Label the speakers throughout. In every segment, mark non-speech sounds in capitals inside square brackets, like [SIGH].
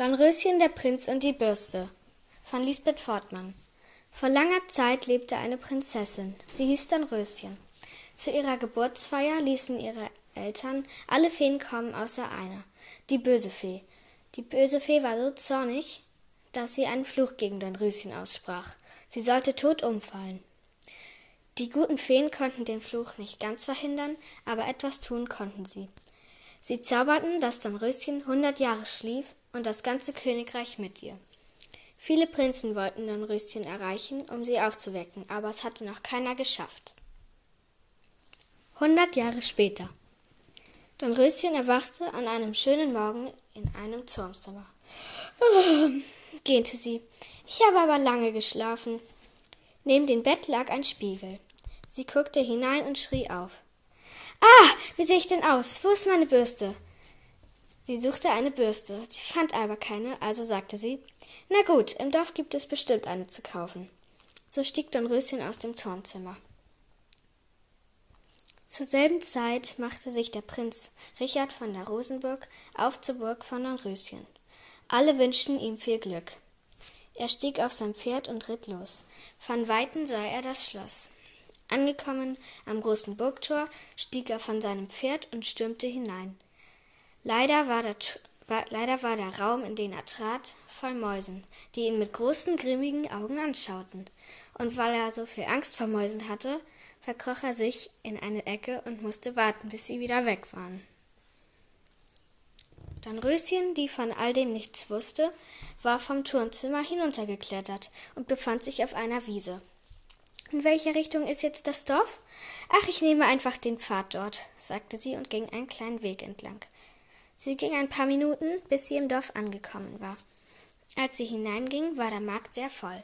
Speaker 1: Dornröschen, der Prinz und die Bürste von Lisbeth Fortmann. Vor langer Zeit lebte eine Prinzessin. Sie hieß Dornröschen. Zu ihrer Geburtsfeier ließen ihre Eltern alle Feen kommen außer einer, die böse Fee. Die böse Fee war so zornig, dass sie einen Fluch gegen Dornröschen aussprach. Sie sollte tot umfallen. Die guten Feen konnten den Fluch nicht ganz verhindern, aber etwas tun konnten sie. Sie zauberten, dass Dornröschen hundert Jahre schlief und das ganze Königreich mit ihr. Viele Prinzen wollten Dornröschen erreichen, um sie aufzuwecken, aber es hatte noch keiner geschafft. Hundert Jahre später. Dornröschen erwachte an einem schönen Morgen in einem Turmzimmer. [SIGHS] Gähnte sie. Ich habe aber lange geschlafen. Neben dem Bett lag ein Spiegel. Sie guckte hinein und schrie auf. Ah, wie sehe ich denn aus? Wo ist meine Bürste? Sie suchte eine Bürste. Sie fand aber keine, also sagte sie, na gut, im Dorf gibt es bestimmt eine zu kaufen. So stieg Dornröschen aus dem Turmzimmer. Zur selben Zeit machte sich der Prinz Richard von der Rosenburg auf zur Burg von Dornröschen. Alle wünschten ihm viel Glück. Er stieg auf sein Pferd und ritt los. Von weitem sah er das Schloss. Angekommen am großen Burgtor, stieg er von seinem Pferd und stürmte hinein. Leider war, der, war, leider war der Raum, in den er trat, voll Mäusen, die ihn mit großen, grimmigen Augen anschauten. Und weil er so viel Angst vor Mäusen hatte, verkroch er sich in eine Ecke und musste warten, bis sie wieder weg waren. Dornröschen, die von all dem nichts wusste, war vom Turmzimmer hinuntergeklettert und befand sich auf einer Wiese. In welche Richtung ist jetzt das Dorf? Ach, ich nehme einfach den Pfad dort, sagte sie und ging einen kleinen Weg entlang. Sie ging ein paar Minuten, bis sie im Dorf angekommen war. Als sie hineinging, war der Markt sehr voll.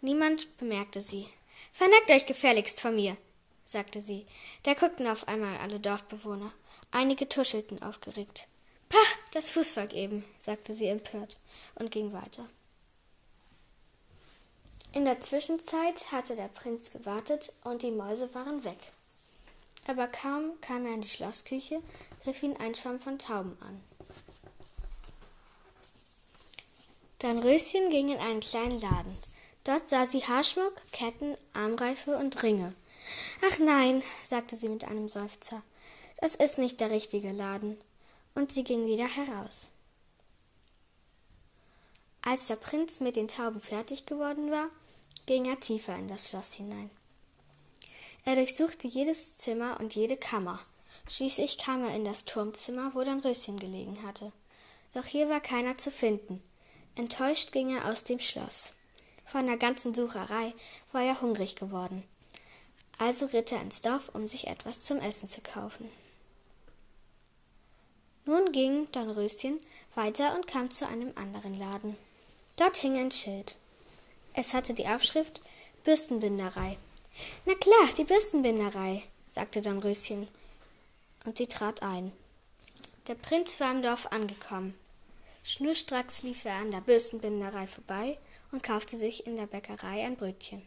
Speaker 1: Niemand bemerkte sie. Verneckt euch gefälligst vor mir, sagte sie. Da guckten auf einmal alle Dorfbewohner. Einige tuschelten aufgeregt. Pah, das Fußvolk eben, sagte sie empört und ging weiter. In der Zwischenzeit hatte der Prinz gewartet und die Mäuse waren weg. Aber kaum kam er in die Schlossküche, griff ihn ein Schwarm von Tauben an. Dann Röschen ging in einen kleinen Laden. Dort sah sie Haarschmuck, Ketten, Armreife und Ringe. Ach nein, sagte sie mit einem Seufzer, das ist nicht der richtige Laden. Und sie ging wieder heraus. Als der Prinz mit den Tauben fertig geworden war, ging er tiefer in das Schloss hinein. Er durchsuchte jedes Zimmer und jede Kammer. Schließlich kam er in das Turmzimmer, wo dann Röschen gelegen hatte. Doch hier war keiner zu finden. Enttäuscht ging er aus dem Schloss. Von der ganzen Sucherei war er hungrig geworden. Also ritt er ins Dorf, um sich etwas zum Essen zu kaufen. Nun ging Dornröschen weiter und kam zu einem anderen Laden. Dort hing ein Schild. Es hatte die Aufschrift Bürstenbinderei. Na klar, die Bürstenbinderei, sagte Dornröschen. Und sie trat ein. Der Prinz war im Dorf angekommen. Schnurstracks lief er an der Bürstenbinderei vorbei und kaufte sich in der Bäckerei ein Brötchen.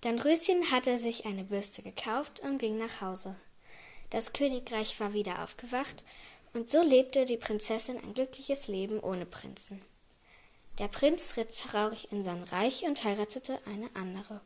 Speaker 1: Dornröschen hatte sich eine Bürste gekauft und ging nach Hause. Das Königreich war wieder aufgewacht und so lebte die Prinzessin ein glückliches Leben ohne Prinzen. Der Prinz ritt traurig in sein Reich und heiratete eine andere.